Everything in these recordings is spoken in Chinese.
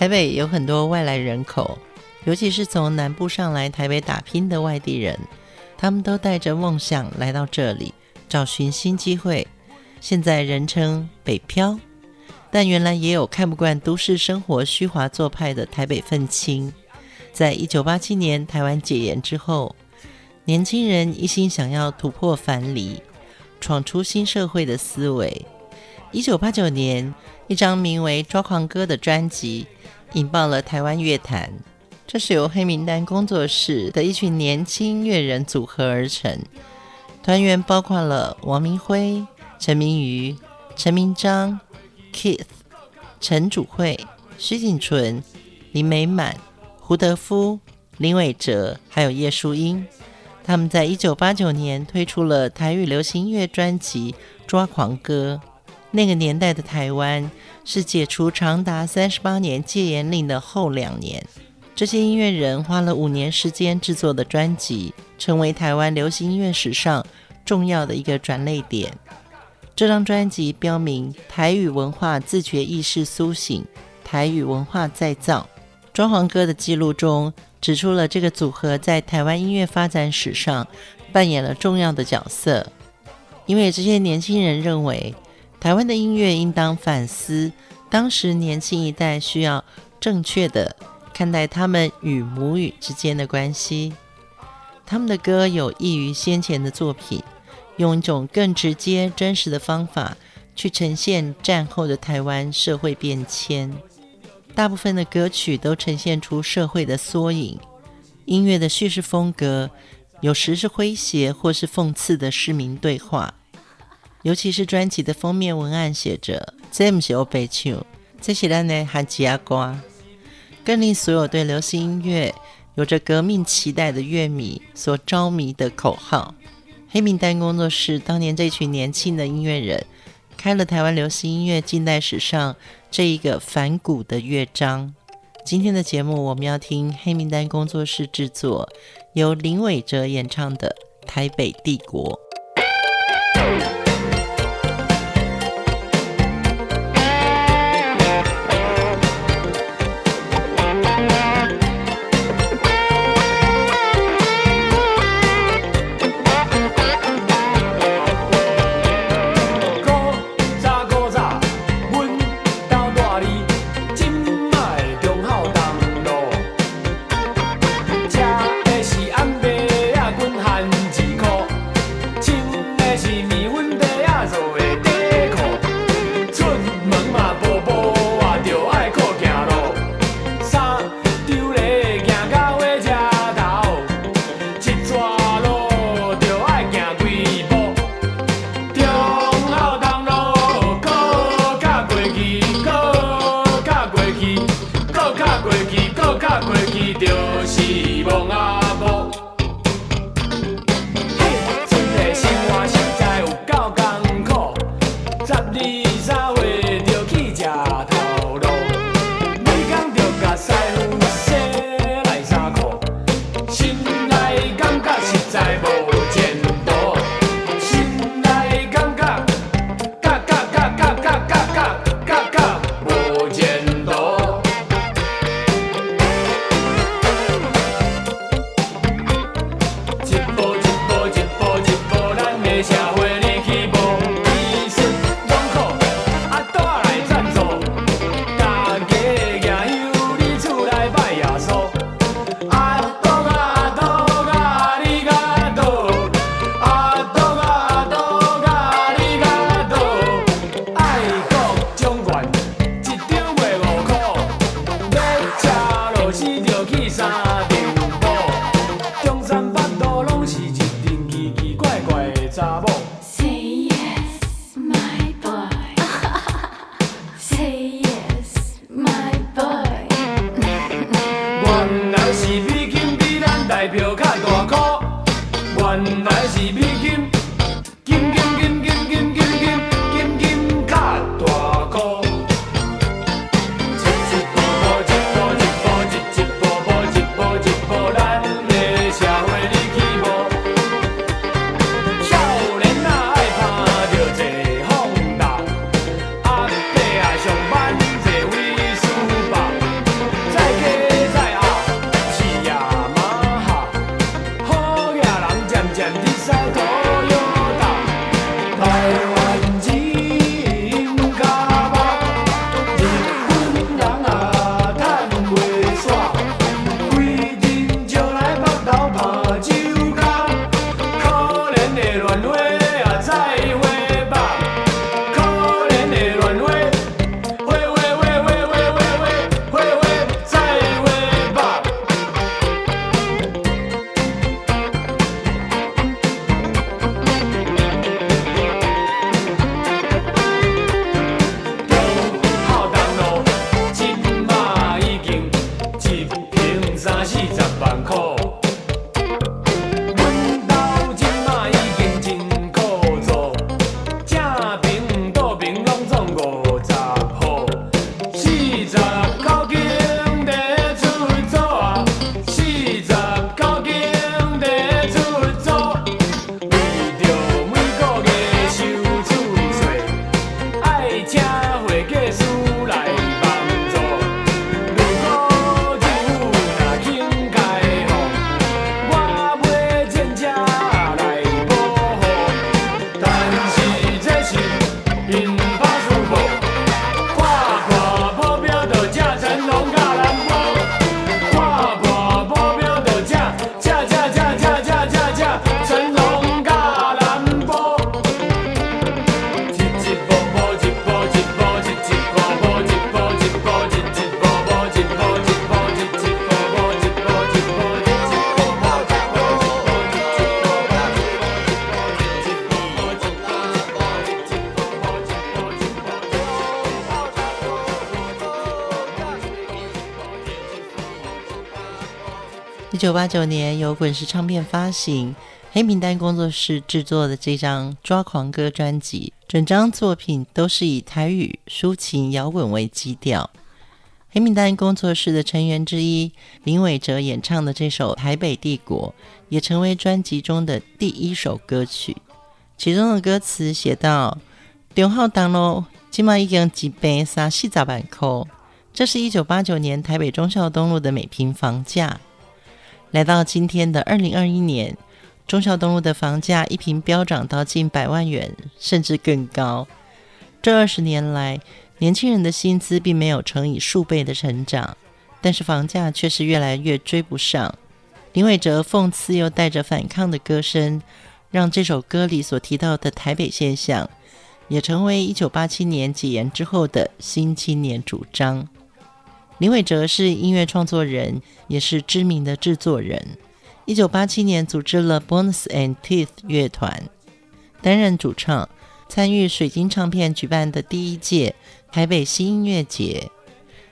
台北有很多外来人口，尤其是从南部上来台北打拼的外地人，他们都带着梦想来到这里，找寻新机会。现在人称北漂，但原来也有看不惯都市生活虚华做派的台北愤青。在一九八七年台湾解严之后，年轻人一心想要突破藩篱，闯出新社会的思维。一九八九年，一张名为《抓狂歌》的专辑。引爆了台湾乐坛，这是由黑名单工作室的一群年轻乐人组合而成，团员包括了王明辉、陈明瑜、陈明章、Keith、陈主慧、徐锦纯、林美满、胡德夫、林伟哲，还有叶淑英。他们在一九八九年推出了台语流行音乐专辑《抓狂歌》。那个年代的台湾是解除长达三十八年戒严令的后两年，这些音乐人花了五年时间制作的专辑，成为台湾流行音乐史上重要的一个转捩点。这张专辑标明台语文化自觉意识苏醒，台语文化再造。抓狂歌的记录中指出了这个组合在台湾音乐发展史上扮演了重要的角色，因为这些年轻人认为。台湾的音乐应当反思当时年轻一代需要正确的看待他们与母语之间的关系。他们的歌有益于先前的作品，用一种更直接、真实的方法去呈现战后的台湾社会变迁。大部分的歌曲都呈现出社会的缩影。音乐的叙事风格有时是诙谐或是讽刺的市民对话。尤其是专辑的封面文案写着“这不是欧北唱，这是咱的韩吉阿瓜”，更令所有对流行音乐有着革命期待的乐迷所着迷的口号。黑名单工作室当年这群年轻的音乐人，开了台湾流行音乐近代史上这一个反骨的乐章。今天的节目，我们要听黑名单工作室制作，由林伟哲演唱的《台北帝国》。九八九年由滚石唱片发行，黑名单工作室制作的这张《抓狂歌》专辑，整张作品都是以台语抒情摇滚为基调。黑名单工作室的成员之一林伟哲演唱的这首《台北帝国》，也成为专辑中的第一首歌曲。其中的歌词写道：“中孝东路今嘛已经一坪三四十万块，这是一九八九年台北中孝东路的每坪房价。”来到今天的二零二一年，忠孝东路的房价一平飙涨到近百万元，甚至更高。这二十年来，年轻人的薪资并没有乘以数倍的成长，但是房价却是越来越追不上。林伟哲讽刺又带着反抗的歌声，让这首歌里所提到的台北现象，也成为一九八七年解严之后的新青年主张。林伟哲是音乐创作人，也是知名的制作人。一九八七年组织了 Bones and Teeth 乐团，担任主唱，参与水晶唱片举办的第一届台北新音乐节。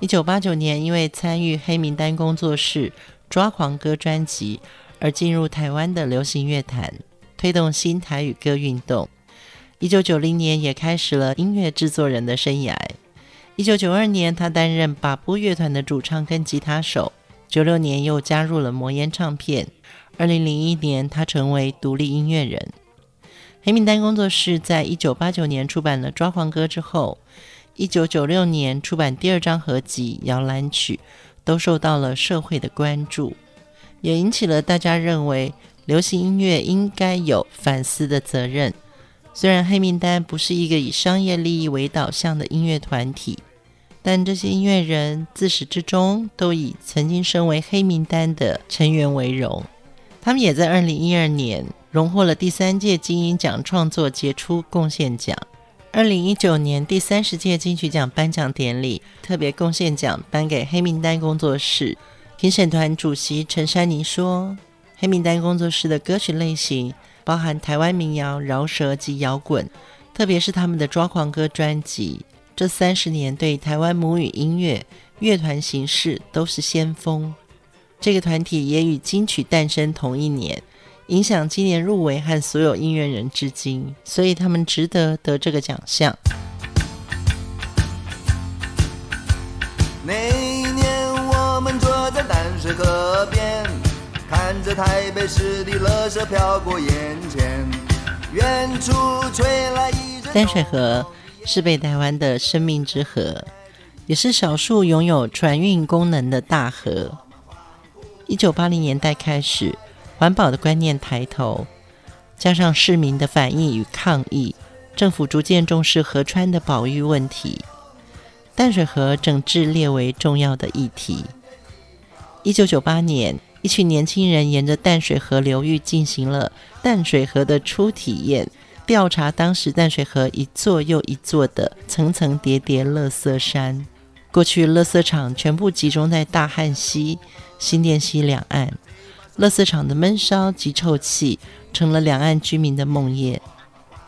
一九八九年，因为参与黑名单工作室《抓狂歌》专辑，而进入台湾的流行乐坛，推动新台语歌运动。一九九零年，也开始了音乐制作人的生涯。一九九二年，他担任把布乐团的主唱跟吉他手。九六年又加入了魔岩唱片。二零零一年，他成为独立音乐人。黑名单工作室在一九八九年出版了《抓狂歌》之后，一九九六年出版第二张合辑《摇篮曲》，都受到了社会的关注，也引起了大家认为流行音乐应该有反思的责任。虽然黑名单不是一个以商业利益为导向的音乐团体。但这些音乐人自始至终都以曾经身为黑名单的成员为荣。他们也在二零一二年荣获了第三届金音奖创作杰出贡献奖。二零一九年第三十届金曲奖颁奖典礼特别贡献奖颁给黑名单工作室。评审团主席陈珊妮说：“黑名单工作室的歌曲类型包含台湾民谣、饶舌及摇滚，特别是他们的《抓狂歌》专辑。”这三十年对台湾母语音乐乐团形式都是先锋。这个团体也与金曲诞生同一年，影响今年入围和所有音乐人至今，所以他们值得得这个奖项。那一年，我们坐在淡水河边，看着台北市的垃圾飘过眼前，远处吹来一阵淡水河。是北台湾的生命之河，也是少数拥有船运功能的大河。一九八零年代开始，环保的观念抬头，加上市民的反应与抗议，政府逐渐重视河川的保育问题，淡水河整治列为重要的议题。一九九八年，一群年轻人沿着淡水河流域进行了淡水河的初体验。调查当时淡水河一座又一座的层层叠叠垃圾山，过去垃圾场全部集中在大汉溪、新店溪两岸，垃圾场的闷烧及臭气成了两岸居民的梦魇，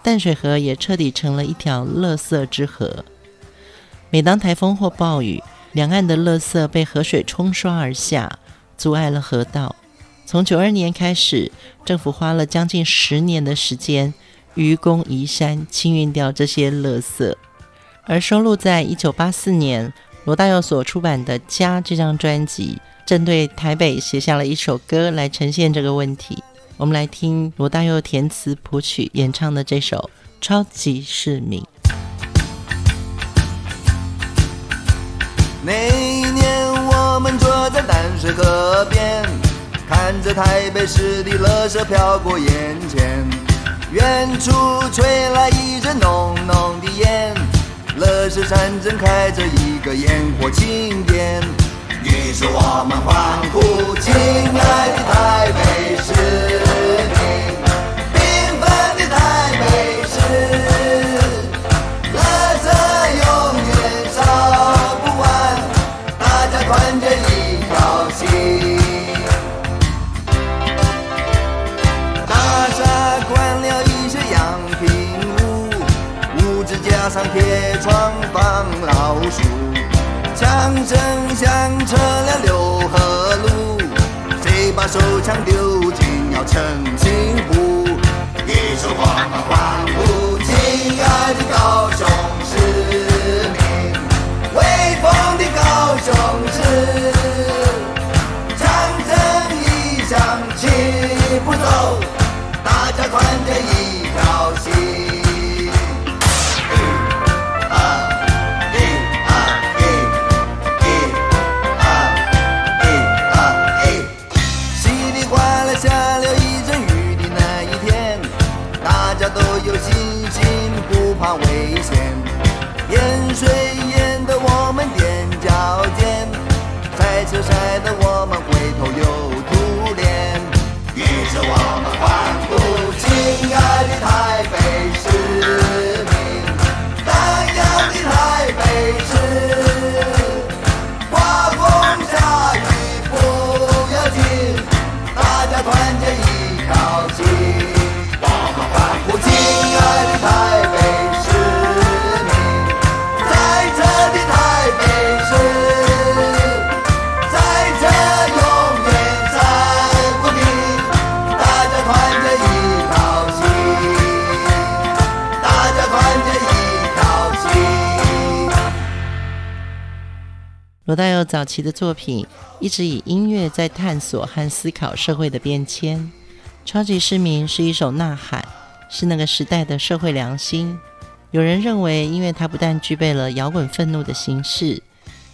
淡水河也彻底成了一条垃圾之河。每当台风或暴雨，两岸的垃圾被河水冲刷而下，阻碍了河道。从九二年开始，政府花了将近十年的时间。愚公移山，清运掉这些垃圾，而收录在一九八四年罗大佑所出版的《家》这张专辑，针对台北写下了一首歌来呈现这个问题。我们来听罗大佑填词谱曲演唱的这首《超级市民》。那一年，我们坐在淡水河边，看着台北市的垃圾飘过眼前。远处吹来一阵浓浓的烟，乐山山正开着一个烟火庆典。于是我们欢呼，亲爱的台北市澄清湖，一束光芒欢呼，亲爱的高雄市民，威风的高雄市，长征一向气不走，罗大佑早期的作品一直以音乐在探索和思考社会的变迁，《超级市民》是一首呐喊，是那个时代的社会良心。有人认为，因为它不但具备了摇滚愤怒的形式，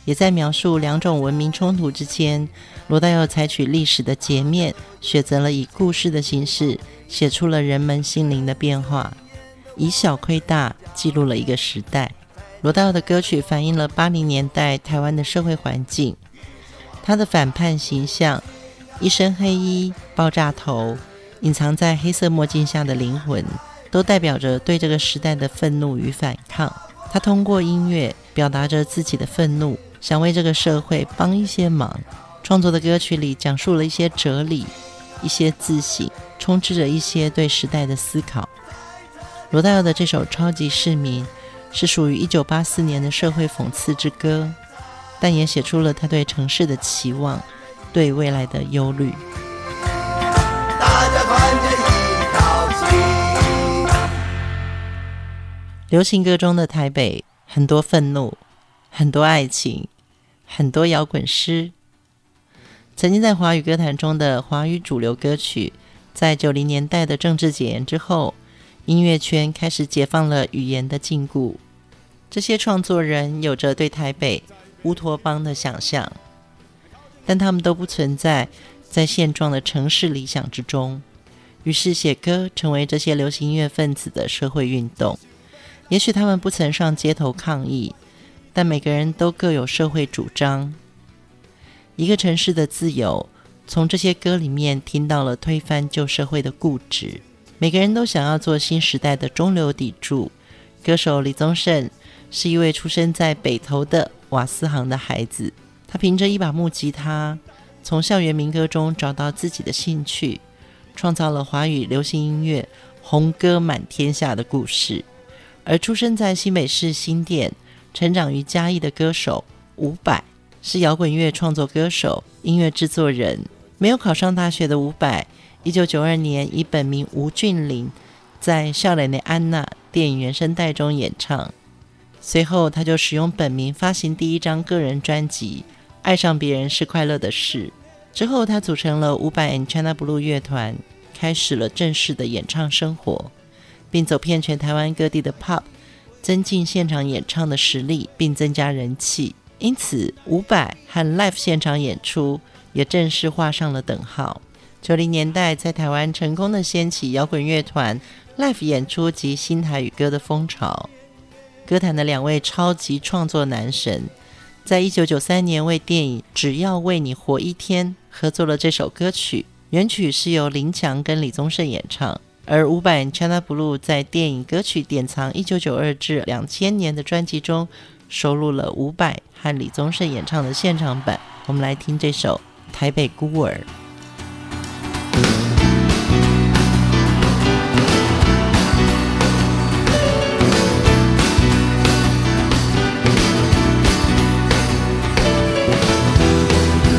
也在描述两种文明冲突之间。罗大佑采取历史的截面，选择了以故事的形式，写出了人们心灵的变化，以小窥大，记录了一个时代。罗大佑的歌曲反映了八零年代台湾的社会环境，他的反叛形象，一身黑衣、爆炸头、隐藏在黑色墨镜下的灵魂，都代表着对这个时代的愤怒与反抗。他通过音乐表达着自己的愤怒，想为这个社会帮一些忙。创作的歌曲里讲述了一些哲理、一些自省，充斥着一些对时代的思考。罗大佑的这首《超级市民》。是属于一九八四年的社会讽刺之歌，但也写出了他对城市的期望，对未来的忧虑。大家团结一条心。流行歌中的台北，很多愤怒，很多爱情，很多摇滚诗。曾经在华语歌坛中的华语主流歌曲，在九零年代的政治检验之后。音乐圈开始解放了语言的禁锢，这些创作人有着对台北乌托邦的想象，但他们都不存在在现状的城市理想之中。于是写歌成为这些流行音乐分子的社会运动。也许他们不曾上街头抗议，但每个人都各有社会主张。一个城市的自由，从这些歌里面听到了推翻旧社会的固执。每个人都想要做新时代的中流砥柱。歌手李宗盛是一位出生在北投的瓦斯行的孩子，他凭着一把木吉他，从校园民歌中找到自己的兴趣，创造了华语流行音乐红歌满天下的故事。而出生在新北市新店、成长于嘉义的歌手伍佰，是摇滚乐创作歌手、音乐制作人。没有考上大学的伍佰。一九九二年，以本名吴俊霖在《少年的安娜》电影原声带中演唱。随后，他就使用本名发行第一张个人专辑《爱上别人是快乐的事》。之后，他组成了五百 and China Blue 乐团，开始了正式的演唱生活，并走遍全台湾各地的 Pop，增进现场演唱的实力，并增加人气。因此，五百和 Live 现场演出也正式画上了等号。九零年代在台湾成功的掀起摇滚乐团 Live 演出及新台语歌的风潮。歌坛的两位超级创作男神，在一九九三年为电影《只要为你活一天》合作了这首歌曲，原曲是由林强跟李宗盛演唱，而伍佰 China Blue 在电影歌曲典藏一九九二至两千年的专辑中收录了伍佰和李宗盛演唱的现场版。我们来听这首《台北孤儿》。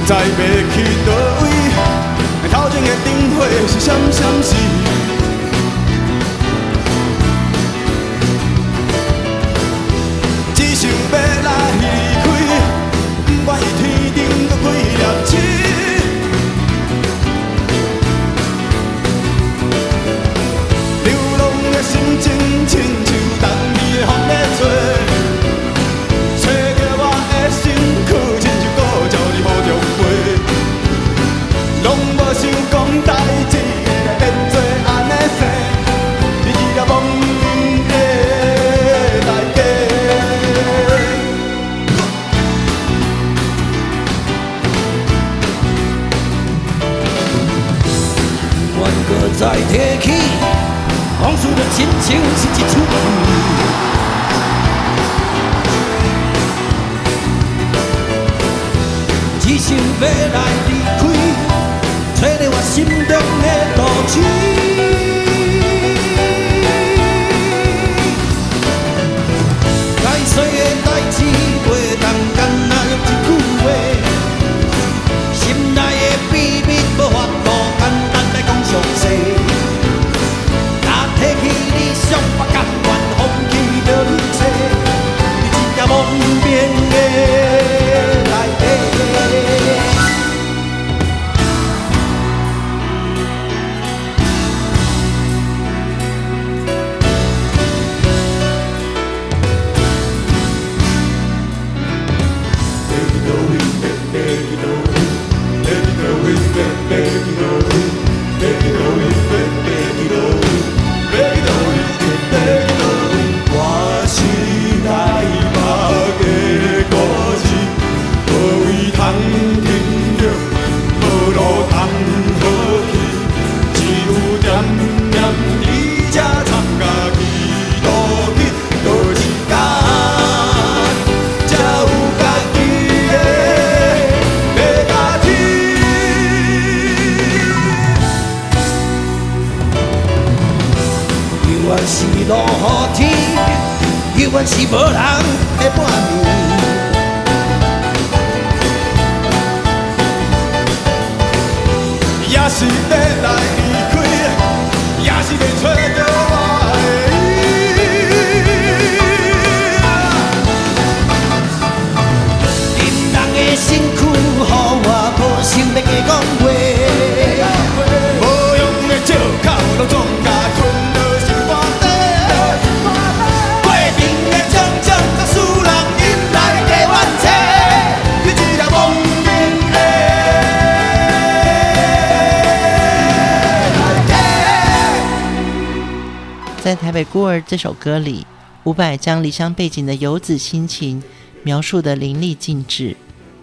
知要去叨位？头前的灯火是闪闪烁，来提起往事的亲情是一出戏，只想要来离开，找着我心中的道志。是无人的半暝，也是在《台北孤儿》这首歌里，伍佰将离乡背景的游子心情描述得淋漓尽致，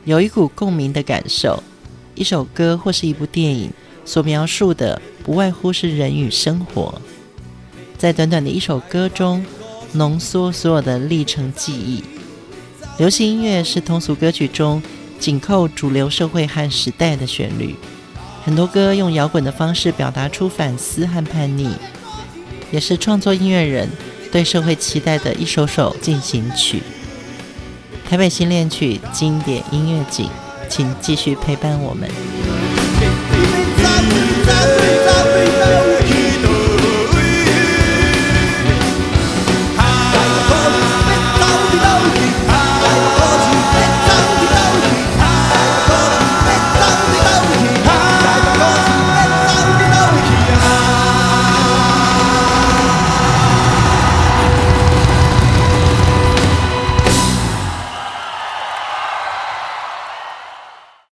有一股共鸣的感受。一首歌或是一部电影所描述的，不外乎是人与生活，在短短的一首歌中浓缩所有的历程记忆。流行音乐是通俗歌曲中紧扣主流社会和时代的旋律，很多歌用摇滚的方式表达出反思和叛逆。也是创作音乐人对社会期待的一首首进行曲，《台北新恋曲》经典音乐景，请继续陪伴我们。